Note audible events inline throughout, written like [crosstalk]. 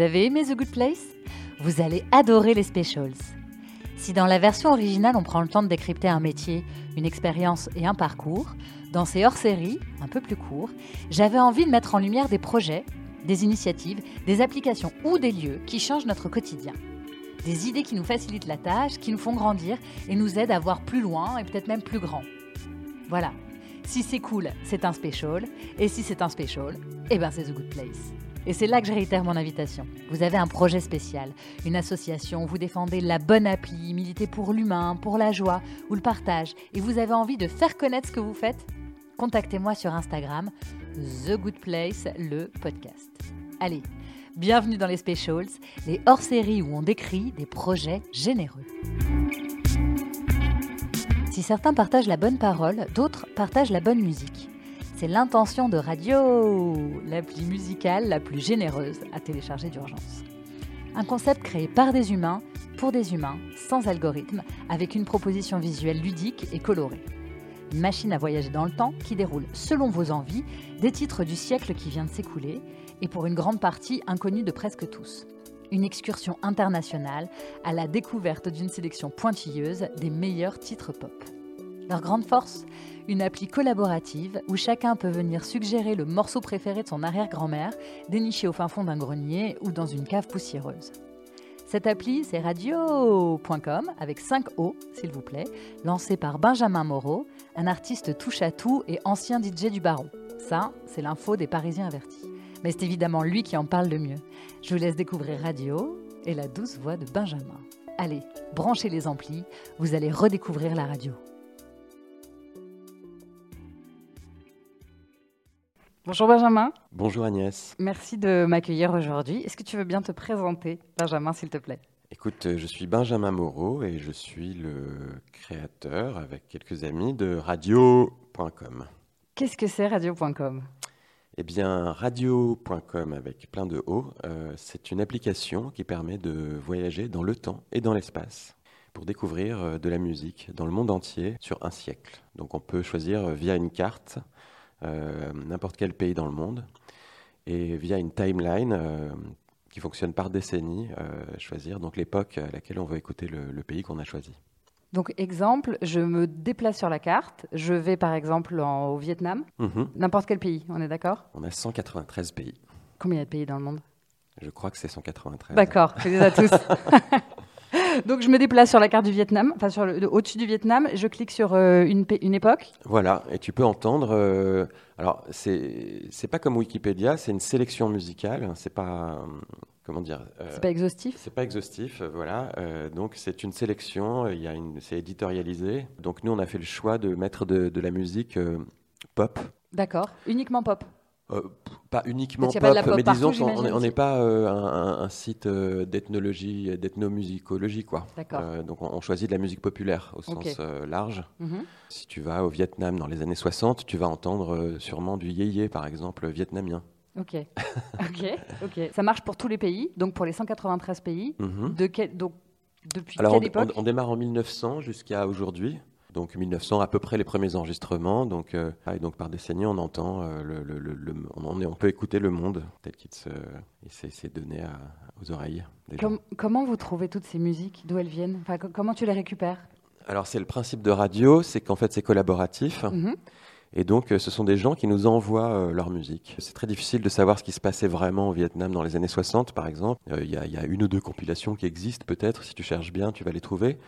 Vous avez aimé The Good Place? Vous allez adorer les specials. Si dans la version originale on prend le temps de décrypter un métier, une expérience et un parcours, dans ces hors-séries, un peu plus courts, j'avais envie de mettre en lumière des projets, des initiatives, des applications ou des lieux qui changent notre quotidien. Des idées qui nous facilitent la tâche, qui nous font grandir et nous aident à voir plus loin et peut-être même plus grand. Voilà. Si c'est cool, c'est un special. Et si c'est un special, eh ben c'est The Good Place. Et c'est là que je réitère mon invitation. Vous avez un projet spécial, une association, vous défendez la bonne appli, militez pour l'humain, pour la joie ou le partage, et vous avez envie de faire connaître ce que vous faites Contactez-moi sur Instagram, The Good Place, le podcast. Allez, bienvenue dans les Specials, les hors-séries où on décrit des projets généreux. Si certains partagent la bonne parole, d'autres partagent la bonne musique. C'est l'intention de Radio, l'appli musicale la plus généreuse à télécharger d'urgence. Un concept créé par des humains, pour des humains, sans algorithme, avec une proposition visuelle ludique et colorée. Machine à voyager dans le temps qui déroule, selon vos envies, des titres du siècle qui vient de s'écouler, et pour une grande partie inconnus de presque tous. Une excursion internationale à la découverte d'une sélection pointilleuse des meilleurs titres pop. Leur grande force Une appli collaborative où chacun peut venir suggérer le morceau préféré de son arrière-grand-mère, déniché au fin fond d'un grenier ou dans une cave poussiéreuse. Cette appli, c'est radio.com, avec 5 O, s'il vous plaît, lancée par Benjamin Moreau, un artiste touche à tout et ancien DJ du Baron. Ça, c'est l'info des Parisiens avertis. Mais c'est évidemment lui qui en parle le mieux. Je vous laisse découvrir Radio et la douce voix de Benjamin. Allez, branchez les amplis, vous allez redécouvrir la radio. Bonjour Benjamin. Bonjour Agnès. Merci de m'accueillir aujourd'hui. Est-ce que tu veux bien te présenter, Benjamin, s'il te plaît? Écoute, je suis Benjamin Moreau et je suis le créateur, avec quelques amis, de radio.com. Qu'est-ce que c'est radio.com Eh bien, radio.com avec plein de O, euh, c'est une application qui permet de voyager dans le temps et dans l'espace pour découvrir euh, de la musique dans le monde entier sur un siècle. Donc on peut choisir euh, via une carte n'importe quel pays dans le monde et via une timeline euh, qui fonctionne par décennie, euh, choisir donc l'époque à laquelle on veut écouter le, pays qu'on a choisi. Donc, exemple, je me déplace sur la carte, je vais par exemple au Vietnam, mhm. n'importe quel pays, on est d'accord? On a 193 pays. Combien il y a de pays dans le monde? Je crois que c'est 193. D'accord, je les ai tous. [laughs] Donc je me déplace sur la carte du Vietnam, enfin sur au-dessus du Vietnam, je clique sur euh, une, une, époque. Voilà, et tu peux entendre. Euh, alors c'est c'est pas comme Wikipédia, c'est une sélection musicale, c'est pas comment dire. Euh, c'est pas exhaustif. C'est pas exhaustif, voilà. donc c'est une sélection, il y a une, c'est éditorialisé. Donc nous on a fait le choix de mettre de, de la musique pop. D'accord, uniquement pop. Euh, pas uniquement pop, mais disons qu'on n'est pas euh, un, site euh, d'ethnologie, d'ethnomusicologie, quoi. donc on, choisit de la musique populaire au sens large. Mhm. Si tu vas au Vietnam dans les années 60, tu vas entendre sûrement du yéyé, par exemple, vietnamien. Ok, [laughs] ok, ok. Ça marche pour tous les pays, donc pour les 193 pays. Mhm. De quel, donc depuis quelle époque on démarre en 1900 jusqu'à aujourd'hui. Donc 1900 à peu près les premiers enregistrements. Donc, euh, et donc par décennie on entend euh, le, on, on, peut écouter le monde tel qu'il s'est donné aux oreilles. comment vous trouvez toutes ces musiques? D'où elles viennent? Enfin, Comment tu les récupères? Alors c'est le principe de radio, c'est qu'en fait c'est collaboratif. Mm-hmm. Et donc, euh, ce sont des gens qui nous envoient leur musique. C'est très difficile de savoir ce qui se passait vraiment au Vietnam dans les années 60, par exemple. Il y, y, a une ou deux compilations qui existent, peut-être. Si tu cherches bien, tu vas les trouver.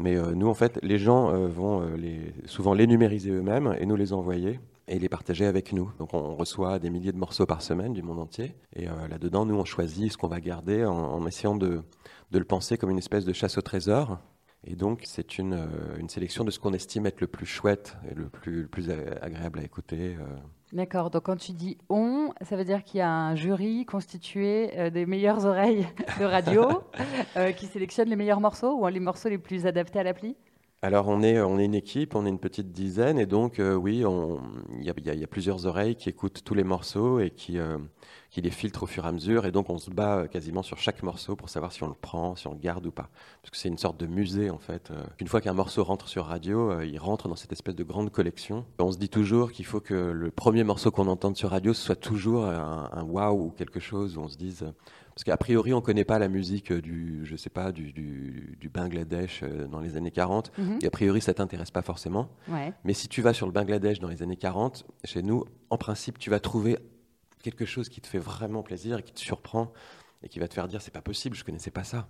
Mais euh, nous, en fait, les gens euh, vont euh, souvent les numériser eux-mêmes et nous les envoyer et les partager avec nous. Donc on reçoit des milliers de morceaux par semaine du monde entier. Et là-dedans, nous, on choisit ce qu'on va garder en, essayant de, le penser comme une espèce de chasse au trésor. Et donc, c'est une, une, sélection de ce qu'on estime être le plus chouette et le plus, le plus agréable à écouter. D'accord, donc quand tu dis on, ça veut dire qu'il y a un jury constitué euh, des meilleures oreilles de radio [laughs] euh, qui sélectionne les meilleurs morceaux ou les morceaux les plus adaptés à l'appli? Alors on est, on est une équipe, on est une petite dizaine et donc euh, oui, il y, y, a plusieurs oreilles qui écoutent tous les morceaux et qui, qui les filtre au fur et à mesure. Et donc, on se bat euh, quasiment sur chaque morceau pour savoir si on le prend, si on le garde ou pas. Parce que c'est une sorte de musée, en fait. Euh. Une fois qu'un morceau rentre sur radio, euh, il rentre dans cette espèce de grande collection. On se dit toujours qu'il faut que le premier morceau qu'on entende sur radio, ce soit toujours un, wow ou quelque chose où on se dise. Parce qu'a priori, on ne connaît pas la musique du, je sais pas, du, du, Bangladesh dans les années 40. Mhm. Et a priori, ça t'intéresse pas forcément. Mais si tu vas sur le Bangladesh dans les années 40, chez nous, en principe, tu vas trouver quelque chose qui te fait vraiment plaisir et qui te surprend et qui va te faire dire c'est pas possible, je connaissais pas ça.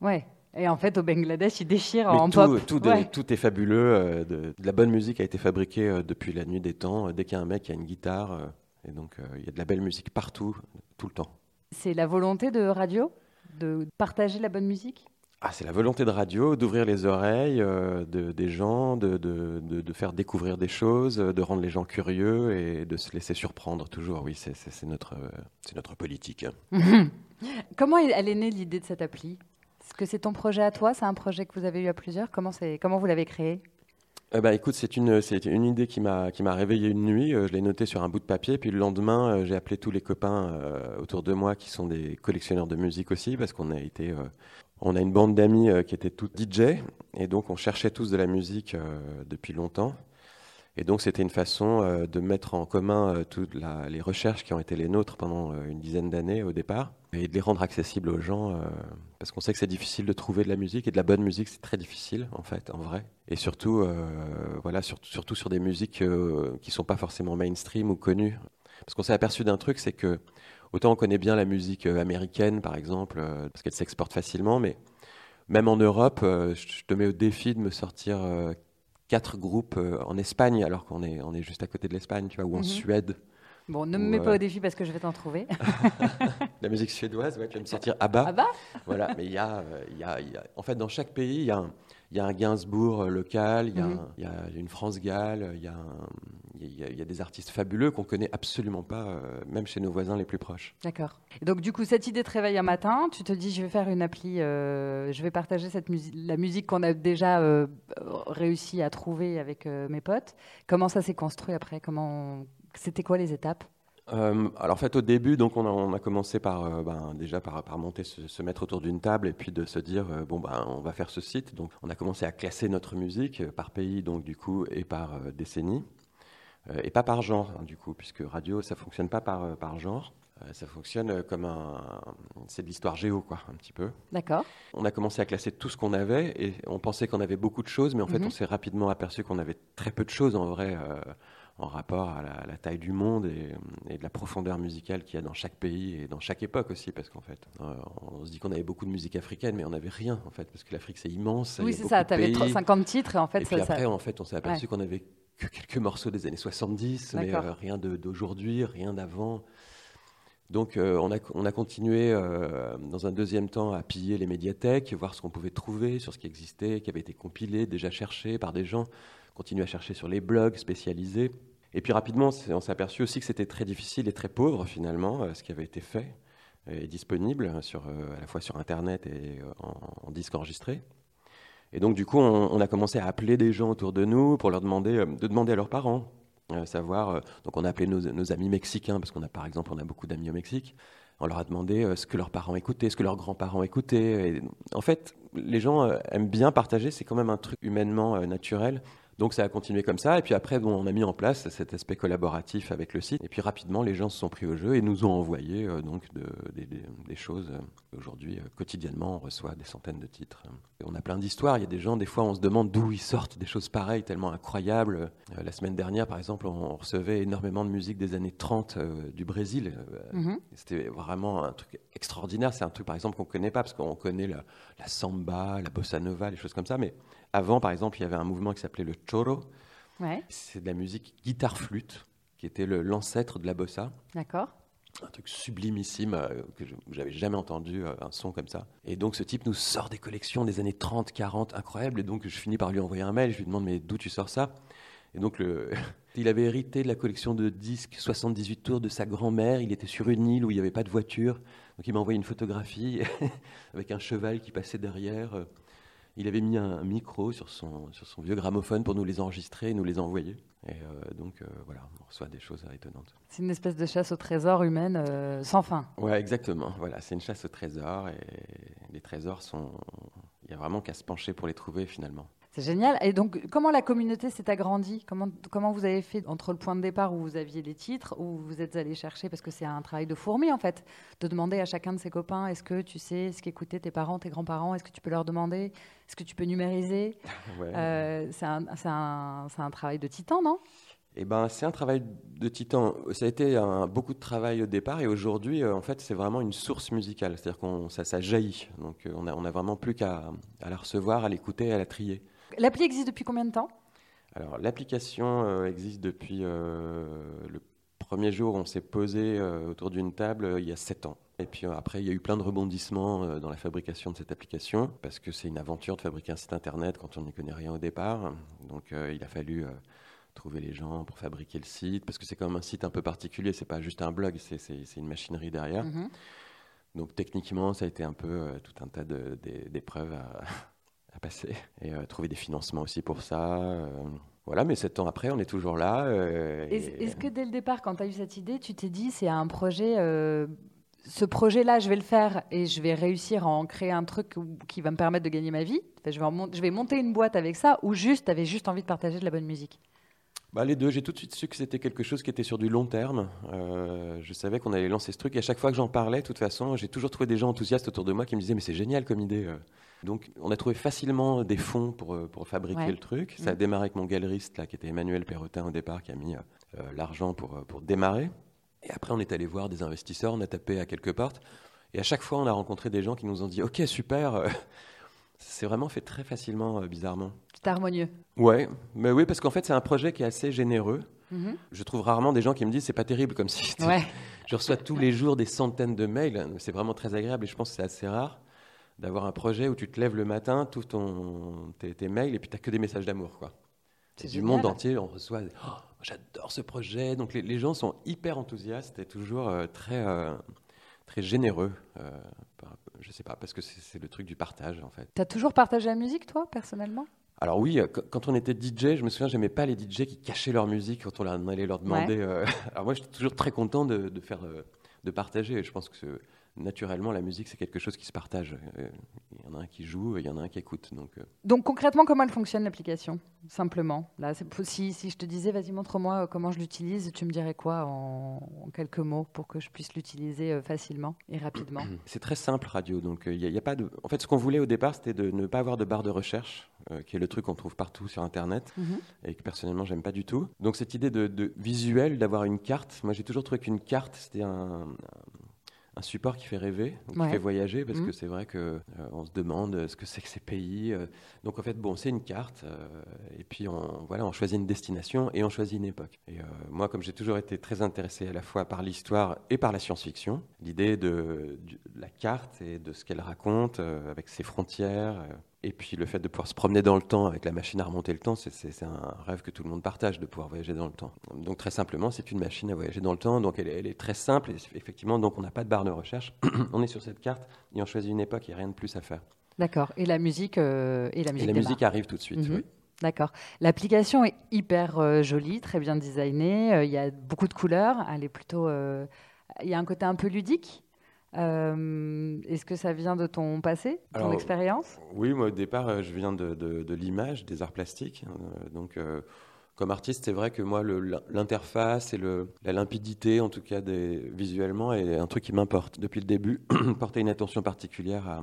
Ouais. Et en fait, au Bangladesh, ils déchirent en pop. Tout, tout, est fabuleux. Euh, de, la bonne musique a été fabriquée euh, depuis la nuit des temps. Dès qu'il y a un mec qui a une guitare, euh, et donc il y a de la belle musique partout, tout le temps. C'est la volonté de radio de partager la bonne musique? Ah, c'est la volonté de radio, d'ouvrir les oreilles de, des gens, de, de, de, faire découvrir des choses, de rendre les gens curieux et de se laisser surprendre toujours. Oui, c'est notre, c'est notre politique. [laughs] Comment elle est née l'idée de cette appli? Est-ce que c'est ton projet à toi? C'est un projet que vous avez eu à plusieurs? Comment, comment vous l'avez créé? Eh ben, écoute, c'est une, une idée qui m'a, réveillé une nuit. Euh, je l'ai noté sur un bout de papier. Puis le lendemain, euh, j'ai appelé tous les copains euh, autour de moi qui sont des collectionneurs de musique aussi, parce qu'on a été, on a une bande d'amis qui étaient tous DJ, et donc on cherchait tous de la musique depuis longtemps. Et donc c'était une façon de mettre en commun toutes les recherches qui ont été les nôtres pendant une dizaine d'années au départ, et de les rendre accessibles aux gens parce qu'on sait que c'est difficile de trouver de la musique et de la bonne musique, c'est très difficile en fait, en vrai. Et surtout, euh, voilà, surtout sur des musiques euh, qui sont pas forcément mainstream ou connues. Parce qu'on s'est aperçu d'un truc, c'est que autant on connaît bien la musique euh, américaine, par exemple, parce qu'elle s'exporte facilement, mais même en Europe, je te mets au défi de me sortir quatre groupes en Espagne, alors qu'on est, on est juste à côté de l'Espagne, tu vois, ou en mhm. Suède. Bon, ne me mets pas au défi parce que je vais t'en trouver. [laughs] [laughs] la musique suédoise, ouais, tu vas me sortir ABBA. ABBA? Voilà, mais il y, a, y, a, y a, En fait, dans chaque pays, il y a un, y a un Gainsbourg local, il y, y, a une France Gall, il y, y, a des artistes fabuleux qu'on connaît absolument pas, euh, même chez nos voisins les plus proches. D'accord. Donc du coup, cette idée te réveille un matin, tu te dis je vais faire une appli, euh, je vais partager cette la musique qu'on a déjà euh, réussi à trouver avec mes potes. Comment ça s'est construit après? Comment c'était quoi les étapes? Euh, alors en fait au début donc on a, commencé par euh, ben, déjà par, monter se, mettre autour d'une table et puis de se dire euh, bon ben on va faire ce site donc on a commencé à classer notre musique par pays donc du coup et par décennie et pas par genre hein, du coup puisque radio ça fonctionne pas par, par genre ça fonctionne comme un c'est de l'histoire géo quoi un petit peu d'accord on a commencé à classer tout ce qu'on avait et on pensait qu'on avait beaucoup de choses mais en fait mhm. on s'est rapidement aperçu qu'on avait très peu de choses en vrai en rapport à la, taille du monde et, de la profondeur musicale qu'il y a dans chaque pays et dans chaque époque aussi, parce qu'en fait, euh, on se dit qu'on avait beaucoup de musique africaine, mais on n'avait rien en fait, parce que l'Afrique c'est immense. Oui, c'est ça. Tu avais 50 titres et en fait. Et puis après, en fait, on s'est aperçu qu'on avait que quelques morceaux des années 70, mais euh, rien d'aujourd'hui, rien d'avant. Donc euh, on, a, on, a, continué dans un deuxième temps à piller les médiathèques, voir ce qu'on pouvait trouver sur ce qui existait, qui avait été compilé, déjà cherché par des gens, continuer à chercher sur les blogs spécialisés. Et puis rapidement, on s'est aperçu aussi que c'était très difficile et très pauvre finalement, euh, ce qui avait été fait et disponible sur, euh, à la fois sur Internet et euh, en, disque enregistré. Et donc du coup, on, a commencé à appeler des gens autour de nous pour leur demander de demander à leurs parents, savoir. donc on a appelé nos, amis mexicains parce qu'on a par exemple on a beaucoup d'amis au Mexique. On leur a demandé ce que leurs parents écoutaient, ce que leurs grands-parents écoutaient. Et en fait, les gens aiment bien partager. C'est quand même un truc humainement naturel. Donc ça a continué comme ça. Et puis après, bon, on a mis en place cet aspect collaboratif avec le site. Et puis rapidement, les gens se sont pris au jeu et nous ont envoyé euh, donc des choses. Aujourd'hui, euh, quotidiennement, on reçoit des centaines de titres. Et on a plein d'histoires. Il y a des gens, des fois, on se demande d'où ils sortent des choses pareilles, tellement incroyables. Euh, la semaine dernière, par exemple, on recevait énormément de musique des années 30 du Brésil. Mhm. C'était vraiment un truc extraordinaire. C'est un truc, par exemple, qu'on ne connaît pas parce qu'on connaît la, la samba, la bossa nova, les choses comme ça. Mais avant, par exemple, il y avait un mouvement qui s'appelait le choro. C'est de la musique guitare-flûte, qui était l'ancêtre de la bossa. D'accord. Un truc sublimissime euh, que j'avais jamais entendu, euh, un son comme ça. Et donc ce type nous sort des collections des années 30, 40, incroyables. Et donc je finis par lui envoyer un mail. Je lui demande mais d'où tu sors ça? Et donc le... [laughs] il avait hérité de la collection de disques 78 tours de sa grand-mère. Il était sur une île où il n'y avait pas de voiture. Donc il m'a envoyé une photographie [laughs] avec un cheval qui passait derrière il avait mis un, micro sur son, sur son vieux gramophone pour nous les enregistrer et nous les envoyer. Et euh, donc euh, voilà, on reçoit des choses étonnantes. C'est une espèce de chasse au trésor humaine euh, sans fin. Ouais, exactement. Voilà, c'est une chasse au trésor et les trésors sont. Il y a vraiment qu'à se pencher pour les trouver finalement. C'est génial. Et donc, comment la communauté s'est agrandie? Comment, comment vous avez fait entre le point de départ où vous aviez les titres, où vous êtes allé chercher, parce que c'est un travail de fourmi en fait, de demander à chacun de ses copains est-ce que tu sais ce qu'écoutaient tes parents, tes grands-parents? Est-ce que tu peux leur demander? Est-ce que tu peux numériser? [laughs] Euh, C'est un, un, un travail de titan, non? Eh ben, c'est un travail de titan. Ça a été un, beaucoup de travail au départ et aujourd'hui, euh, en fait, c'est vraiment une source musicale. C'est-à-dire qu'on ça, ça, jaillit. Donc, euh, on a, on a vraiment plus qu'à à la recevoir, à l'écouter, à la trier. L'appli existe depuis combien de temps? Alors, l'application euh, existe depuis le premier jour où on s'est posé autour d'une table il y a sept ans. Et puis après, il y a eu plein de rebondissements dans la fabrication de cette application, parce que c'est une aventure de fabriquer un site internet quand on n'y connaît rien au départ. Donc il a fallu trouver les gens pour fabriquer le site, parce que c'est quand même un site un peu particulier, c'est pas juste un blog, c'est une machinerie derrière. Mhm. Donc techniquement, ça a été un peu euh, tout un tas d'épreuves à, à, passer, [laughs] et euh, trouver des financements aussi pour ça. Euh, voilà, mais sept ans après, on est toujours là. Est-ce que dès le départ, quand tu as eu cette idée, tu t'es dit, c'est un projet ce projet-là, je vais le faire et je vais réussir à en créer un truc qui va me permettre de gagner ma vie? je, vais je vais monter une boîte avec ça, ou juste, tu avais juste envie de partager de la bonne musique? Bah, les deux, j'ai tout de suite su que c'était quelque chose qui était sur du long terme. Euh, je savais qu'on allait lancer ce truc et à chaque fois que j'en parlais, de toute façon, j'ai toujours trouvé des gens enthousiastes autour de moi qui me disaient mais c'est génial comme idée. Euh. Donc on a trouvé facilement des fonds pour, euh, pour fabriquer le truc. Ça a mm. démarré avec mon galeriste là, qui était Emmanuel Perrotin au départ, qui a mis l'argent pour, pour démarrer. Et après on est allé voir des investisseurs, on a tapé à quelques portes. Et à chaque fois on a rencontré des gens qui nous ont dit ok super. [laughs] c'est vraiment fait très facilement, bizarrement. C'est harmonieux. Ouais, mais oui, parce qu'en fait, c'est un projet qui est assez généreux. Mhm. Je trouve rarement des gens qui me disent c'est pas terrible comme si. [laughs] Je reçois tous les jours des centaines de mails. C'est vraiment très agréable et je pense que c'est assez rare d'avoir un projet où tu te lèves le matin, tout ton tes, mails et puis tu n'as que des messages d'amour quoi. C'est du monde entier, on reçoit oh, j'adore ce projet. Donc les, gens sont hyper enthousiastes et toujours euh, très euh, très généreux. Euh, je sais pas parce que c'est le truc du partage en fait. Tu as toujours partagé la musique toi personnellement? Alors oui, euh, quand on était DJ, je me souviens, j'aimais pas les DJ qui cachaient leur musique quand on allait leur demander. [laughs] Alors moi, j'étais toujours très content de, de faire, de partager. Je pense que naturellement, la musique, c'est quelque chose qui se partage. Euh, il y en a un qui joue il y en a un qui écoute. Donc, euh. donc concrètement, comment elle fonctionne l'application Simplement? Là, si, si, je te disais, vas-y, montre-moi euh, comment je l'utilise, tu me dirais quoi en, quelques mots pour que je puisse l'utiliser facilement et rapidement? [clears throat] C'est très simple, radio. Donc, il y, a pas de... En fait, ce qu'on voulait au départ, c'était de ne pas avoir de barre de recherche, qui est le truc qu'on trouve partout sur Internet mhm. et que personnellement, j'aime pas du tout. Donc, cette idée de, de visuel, d'avoir une carte, moi, j'ai toujours trouvé qu'une carte, c'était un un support qui fait rêver, qui fait voyager, parce que mmh. c'est vrai que euh, on se demande ce que c'est que ces pays. Euh. donc en fait, bon, c'est une carte, euh, et puis on, voilà, on choisit une destination et on choisit une époque. Et moi, comme j'ai toujours été très intéressé à la fois par l'histoire et par la science-fiction, l'idée de, de, la carte et de ce qu'elle raconte, avec ses frontières, et puis le fait de pouvoir se promener dans le temps avec la machine à remonter le temps, c'est un rêve que tout le monde partage de pouvoir voyager dans le temps. Donc très simplement, c'est une machine à voyager dans le temps. Donc elle, est très simple. Et effectivement, donc on n'a pas de barre de recherche. [clears throat] on est sur cette carte et on choisit une époque. Il n'y a rien de plus à faire. D'accord. Et la musique euh, et la musique. Et la musique arrive tout de suite. Mhm. Oui. D'accord. L'application est hyper euh, jolie, très bien designée. Euh, il y a beaucoup de couleurs. Elle est plutôt. Il y a un côté un peu ludique. Euh, est-ce que ça vient de ton passé, ton expérience? Oui, moi au départ, euh, je viens de, l'image, des arts plastiques. Euh, donc, comme artiste, c'est vrai que moi, l'interface et le, la limpidité, en tout cas des, visuellement, est un truc qui m'importe depuis le début. [clears throat] porter une attention particulière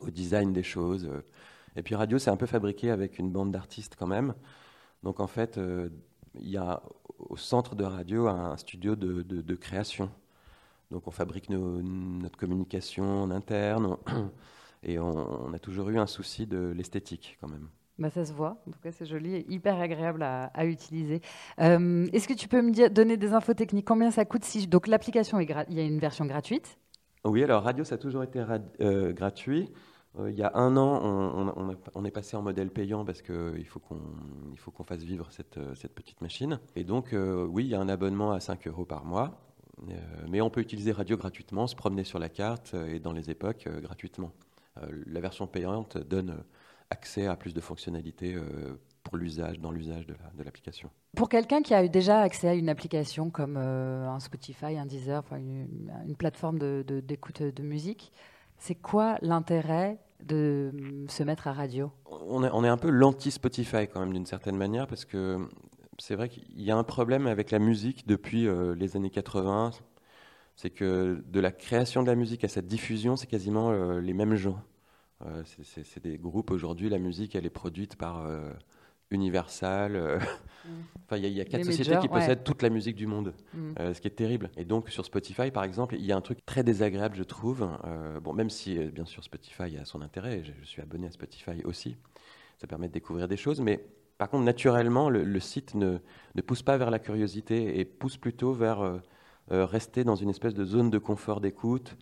au design des choses. Et puis radio, c'est un peu fabriqué avec une bande d'artistes quand même. Donc en fait, il y a au centre de radio un studio de création. Donc on fabrique notre communication en interne [clears throat] et on, a toujours eu un souci de l'esthétique quand même. Bah ça se voit, en tout cas c'est joli et hyper agréable à, utiliser. Euh, est-ce que tu peux me dire, donner des infos techniques? Combien ça coûte si Donc l'application, il y a une version gratuite? Oui, alors Radio, ça a toujours été euh, gratuit. Euh, il y a un an, on, on, est passé en modèle payant parce qu'il faut qu'on fasse vivre cette, cette, petite machine. Et donc, oui, il y a un abonnement à 5 euros par mois. Euh, mais on peut utiliser radio gratuitement, se promener sur la carte euh, et dans les époques euh, gratuitement. la version payante donne accès à plus de fonctionnalités pour l'usage, dans l'usage de l'application. pour quelqu'un qui a eu déjà accès à une application comme un Spotify, un Deezer, une, plateforme d'écoute de, de, musique, c'est quoi l'intérêt de se mettre à radio? On est, on est un peu l'anti-Spotify quand même d'une certaine manière parce que c'est vrai qu'il y a un problème avec la musique depuis euh, les années 80. C'est que de la création de la musique à cette diffusion, c'est quasiment euh, les mêmes gens. Euh, c'est des groupes aujourd'hui, la musique, elle est produite par Universal. Mm. [laughs] Enfin, il y, a quatre sociétés qui possèdent toute la musique du monde, mm. ce qui est terrible. Et donc sur Spotify, par exemple, il y a un truc très désagréable, je trouve. bon, même si bien sûr Spotify a son intérêt, je, je suis abonné à Spotify aussi, ça permet de découvrir des choses, mais par contre, naturellement, le, site ne, pousse pas vers la curiosité et pousse plutôt vers euh, euh, rester dans une espèce de zone de confort d'écoute.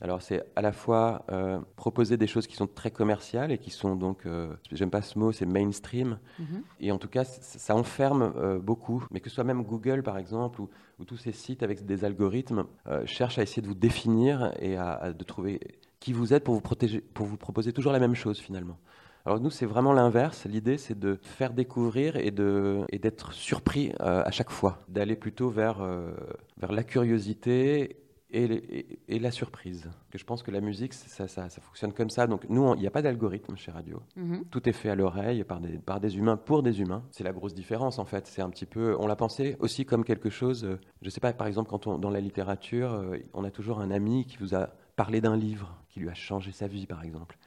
Alors c'est à la fois euh, proposer des choses qui sont très commerciales et qui sont donc, j'aime pas ce mot, c'est mainstream. Mm-hmm. Et en tout cas, ça enferme beaucoup. Mais que ce soit même Google par exemple ou, tous ces sites avec des algorithmes cherchent à essayer de vous définir et à, de trouver qui vous êtes pour vous protéger, pour vous proposer toujours la même chose finalement. Alors nous, c'est vraiment l'inverse. L'idée, c'est de faire découvrir et de et d'être surpris euh, à chaque fois, d'aller plutôt vers euh, vers la curiosité et, et, la surprise. Que je pense que la musique, ça, ça, ça fonctionne comme ça. Donc nous, il n'y a pas d'algorithme chez Radio. Mm-hmm. Tout est fait à l'oreille par des par des humains pour des humains. C'est la grosse différence en fait. C'est un petit peu, on l'a pensé aussi comme quelque chose. Euh, je sais pas, par exemple, quand on dans la littérature, on a toujours un ami qui vous a parlé d'un livre qui lui a changé sa vie, par exemple.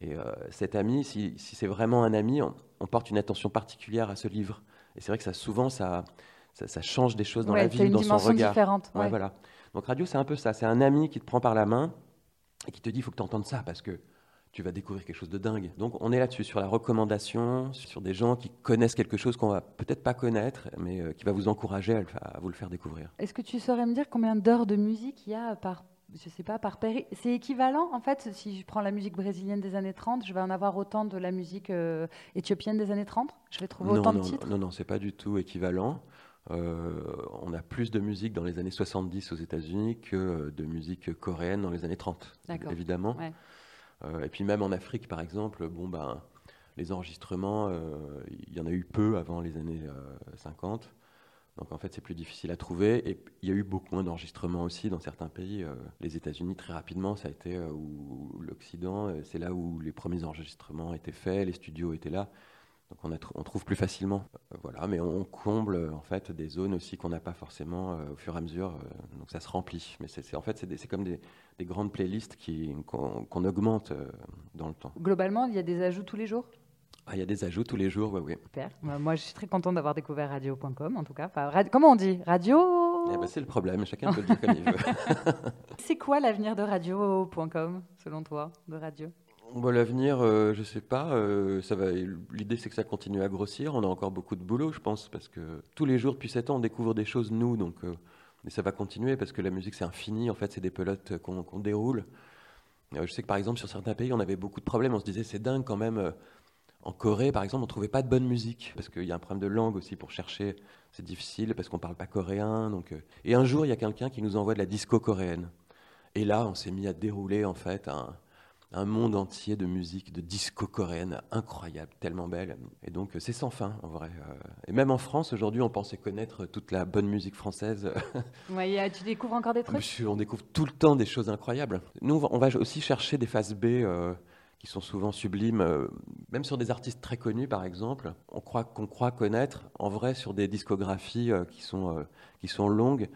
Et euh, cet ami, si, c'est vraiment un ami, on, porte une attention particulière à ce livre. Et c'est vrai que ça, souvent, ça, ça, change des choses dans la vie, dans son regard. Différente, ouais. voilà. Donc radio, c'est un peu ça. C'est un ami qui te prend par la main et qui te dit, il faut que tu entendes ça parce que tu vas découvrir quelque chose de dingue. Donc on est là-dessus, sur la recommandation, sur des gens qui connaissent quelque chose qu'on va peut-être pas connaître, mais euh, qui va vous encourager à, à, vous le faire découvrir. Est-ce que tu saurais me dire combien d'heures de musique il y a par je sais pas, par péri... C'est équivalent, en fait, si je prends la musique brésilienne des années 30, je vais en avoir autant de la musique euh, éthiopienne des années 30 Je vais trouver autant de titres? Non, non, c'est pas du tout équivalent. Euh, on a plus de musique dans les années 70 aux États-Unis que de musique coréenne dans les années 30, évidemment. Euh, et puis même en Afrique, par exemple, bon, ben, les enregistrements, il y en a eu peu avant les années 50. Donc en fait, c'est plus difficile à trouver. Et il y a eu beaucoup moins d'enregistrements aussi dans certains pays. Euh, les États-Unis, très rapidement, ça a été, euh, ou l'Occident, euh, c'est là où les premiers enregistrements étaient faits, les studios étaient là. Donc on, on trouve plus facilement. voilà, mais on comble en fait des zones aussi qu'on n'a pas forcément au fur et à mesure. donc ça se remplit. Mais c'est en fait, c'est comme des, grandes playlists qu'on augmente dans le temps. Globalement, il y a des ajouts tous les jours? Ah, il y a des ajouts tous les jours, oui, oui. Super. Bah, moi, je suis très contente d'avoir découvert radio.com, en tout cas. comment on dit? Radio? Eh ben, C'est le problème, chacun peut le dire comme il veut. [laughs] c'est quoi l'avenir de radio.com, selon toi, de radio? Bon, L'avenir, euh, je ne sais pas. Euh, ça va. L'idée, c'est que ça continue à grossir. On a encore beaucoup de boulot, je pense, parce que tous les jours, depuis 7 ans, on découvre des choses, nous. Donc, euh, mais ça va continuer, parce que la musique, c'est infini. En fait, c'est des pelotes qu'on déroule. je sais que, par exemple, sur certains pays, on avait beaucoup de problèmes. On se disait, c'est dingue quand même en Corée, par exemple, on ne trouvait pas de bonne musique, parce qu'il y a un problème de langue aussi pour chercher. C'est difficile, parce qu'on ne parle pas coréen. Donc, euh. Et un jour, il y a quelqu'un qui nous envoie de la disco coréenne. Et là, on s'est mis à dérouler, en fait, un, un monde entier de musique, de disco coréenne, incroyable, tellement belle. Et donc, c'est sans fin, en vrai. Euh. Et même en France, aujourd'hui, on pensait connaître toute la bonne musique française. [laughs] Ouais, tu découvres encore des trucs? On découvre tout le temps des choses incroyables. Nous, on va aussi chercher des phases B. Euh, qui sont souvent sublimes, euh, même sur des artistes très connus par exemple, on croit qu'on croit connaître, en vrai sur des discographies euh, qui, sont, euh, qui sont longues,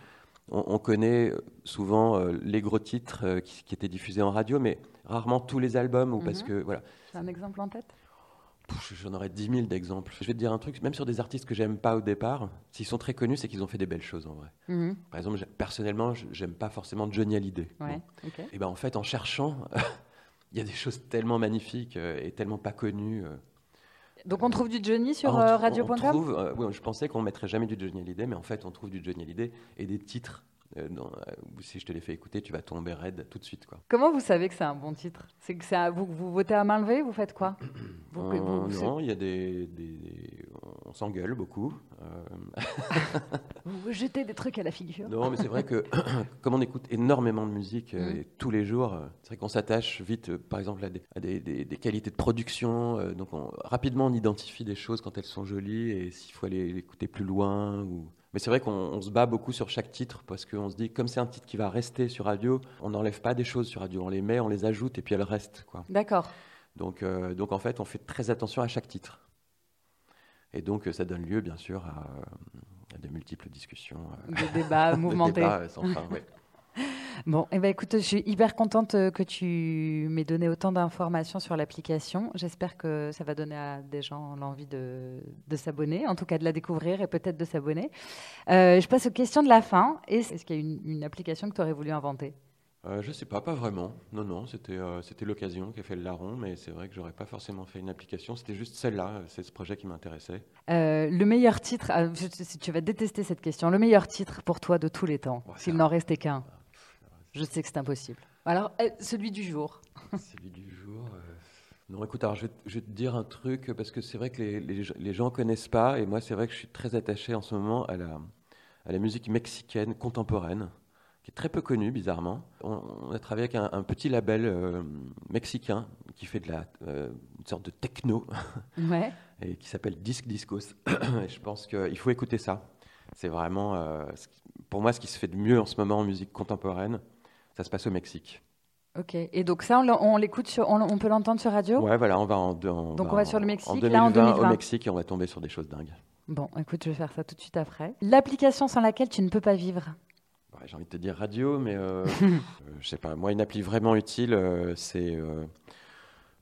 on, connaît souvent les gros titres qui, étaient diffusés en radio, mais rarement tous les albums, ou parce mhm. que voilà. un exemple en tête? J'en aurais 10 000 d'exemples. Je vais te dire un truc, même sur des artistes que j'aime pas au départ, s'ils sont très connus, c'est qu'ils ont fait des belles choses en vrai. Mhm. Par exemple, personnellement, j'aime pas forcément Johnny Hallyday. Et ben en fait, en cherchant, [laughs] il y a des choses tellement magnifiques euh, et tellement pas connues. Euh. Donc on trouve du Johnny sur euh, radio.com oui, Je pensais qu'on mettrait jamais du Johnny Hallyday, mais en fait on trouve du Johnny Hallyday et des titres euh, euh, si je te les fais écouter, tu vas tomber raide tout de suite. Quoi. Comment vous savez que c'est un bon titre? C'est que vous, vous, votez à main levée Vous faites quoi? [clears throat] Euh, Non, il y a des, on s'engueule beaucoup. [laughs] vous jetez des trucs à la figure. Non, mais c'est vrai que [clears throat] comme on écoute énormément de musique mm. tous les jours, c'est vrai qu'on s'attache vite, par exemple, à des, des, qualités de production. donc rapidement, on identifie des choses quand elles sont jolies et s'il faut aller écouter plus loin ou Mais c'est vrai qu'on se bat beaucoup sur chaque titre parce qu'on se dit, comme c'est un titre qui va rester sur radio, on n'enlève pas des choses sur radio. On les met, on les ajoute et puis elles restent. D'accord. Donc, euh, donc en fait, on fait très attention à chaque titre. Et donc ça donne lieu, bien sûr, à, de multiples discussions. Euh, des débats [laughs] mouvementés. débats sans fin, [laughs] Bon, eh ben, écoute, je suis hyper contente euh, que tu m'aies donné autant d'informations sur l'application. J'espère que ça va donner à des gens l'envie de, de s'abonner, en tout cas de la découvrir et peut-être de s'abonner. Euh, je passe aux questions de la fin. Est-ce qu'il y a une, une application que tu aurais voulu inventer? Euh, je sais pas, pas vraiment. Non, non, c'était euh, c'était l'occasion qui a fait le larron, mais c'est vrai que j'aurais pas forcément fait une application. C'était juste celle-là, c'est ce projet qui m'intéressait. Euh, le meilleur titre, ah, tu vas détester cette question, le meilleur titre pour toi de tous les temps, s'il n'en restait qu'un. Ah, je sais que c'est impossible. Alors, celui du jour. [laughs] celui du jour. Non, écoute, alors je vais, te dire un truc, parce que c'est vrai que les, les, les gens connaissent pas, et moi, c'est vrai que je suis très attaché en ce moment à la, à la musique mexicaine contemporaine qui est très peu connu, bizarrement. On, a travaillé avec un, petit label euh, mexicain qui fait de la, euh, une sorte de techno, [laughs] et qui s'appelle Disc Discos. [clears throat] et je pense qu'il faut écouter ça. C'est vraiment, euh, pour moi, ce qui se fait de mieux en ce moment en musique contemporaine. Ça se passe au Mexique. Ok. Et donc ça, on l'écoute, on, on, peut l'entendre sur radio? Ouais, voilà, on va en. donc on va sur le Mexique. En 2020, là, en 2020, au Mexique, et on va tomber sur des choses dingues. Bon, écoute, je vais faire ça tout de suite après. L'application sans laquelle tu ne peux pas vivre j'ai envie de te dire radio, mais euh, [laughs] euh, je sais pas. Moi, une appli vraiment utile, euh, c'est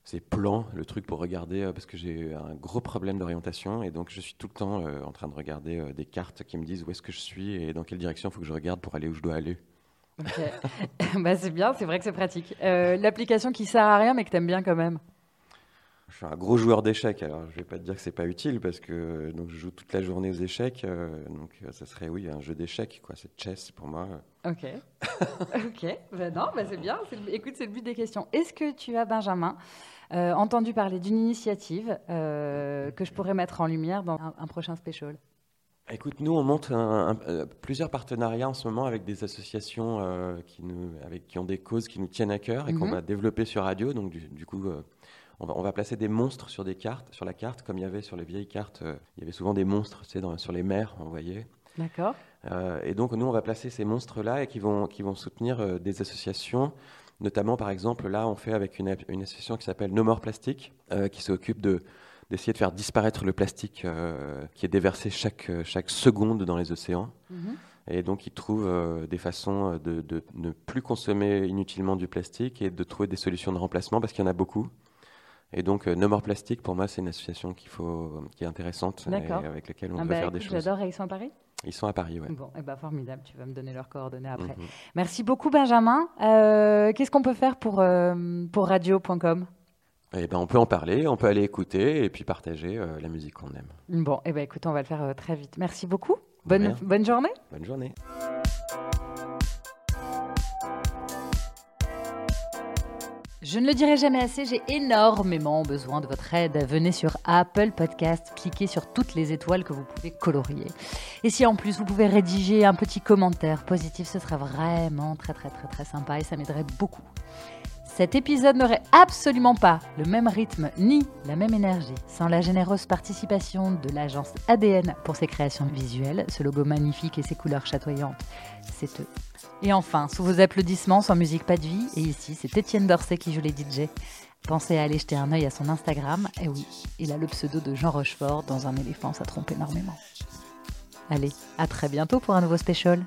c'est Plan, le truc pour regarder, parce que j'ai un gros problème d'orientation et donc je suis tout le temps en train de regarder des cartes qui me disent où est-ce que je suis et dans quelle direction il faut que je regarde pour aller où je dois aller. [laughs] bah, c'est bien, c'est vrai que c'est pratique. L'application qui sert à rien mais que tu aimes bien quand même je suis un gros joueur d'échecs, alors je vais pas te dire que c'est pas utile parce que donc je joue toute la journée aux échecs, euh, donc euh, ça serait oui un jeu d'échecs quoi, c'est chess pour moi. Ok, [laughs] ok, ben non, ben c'est bien. Écoute, c'est le but des questions. Est-ce que tu as Benjamin euh, entendu parler d'une initiative que je pourrais mettre en lumière dans un, prochain special? Écoute, nous, on monte plusieurs partenariats en ce moment avec des associations qui, nous, avec, qui ont des causes qui nous tiennent à cœur et qu'on mhm. va développer sur radio. Donc, du, du coup, on va, placer des monstres sur des cartes, sur la carte, comme il y avait sur les vieilles cartes. Euh, il y avait souvent des monstres, tu sais, sur les mers, on voyait. D'accord. Euh, et donc nous, on va placer ces monstres-là et qui vont, qui vont soutenir euh, des associations. Notamment, par exemple, là, on fait avec une, association qui s'appelle No More Plastic, qui s'occupe de d'essayer de faire disparaître le plastique qui est déversé chaque, chaque seconde dans les océans. Mhm. Et donc, ils trouvent des façons de, de, ne plus consommer inutilement du plastique et de trouver des solutions de remplacement parce qu'il y en a beaucoup. Et donc, euh, No More Plastic, pour moi, c'est une association qu'il faut, qui est intéressante et avec laquelle on ah peut bah, faire des choses. J'adore. Et ils sont à Paris? Ils sont à Paris, oui. Bon, et eh ben, formidable. Tu vas me donner leurs coordonnées après. Mhm. Merci beaucoup, Benjamin. Euh, qu'est-ce qu'on peut faire pour, euh, pour radio.com eh ben, on peut en parler, on peut aller écouter et puis partager la musique qu'on aime. Bon, eh ben, écoute, on va le faire très vite. Merci beaucoup. Bonne, bonne journée. Bonne journée. Je ne le dirai jamais assez, j'ai énormément besoin de votre aide. Venez sur Apple Podcast, cliquez sur toutes les étoiles que vous pouvez colorier. Et si en plus vous pouvez rédiger un petit commentaire positif, ce serait vraiment très très très très sympa et ça m'aiderait beaucoup. Cet épisode n'aurait absolument pas le même rythme ni la même énergie sans la généreuse participation de l'agence ADN pour ses créations visuelles, ce logo magnifique et ses couleurs chatoyantes. C'est eux. Et enfin, sous vos applaudissements, sans musique pas de vie, et ici, c'est Étienne Dorset qui joue les DJ. Pensez à aller jeter un œil à son Instagram, et oui, il a le pseudo de Jean Rochefort dans un éléphant, ça trompe énormément. Allez, à très bientôt pour un nouveau special.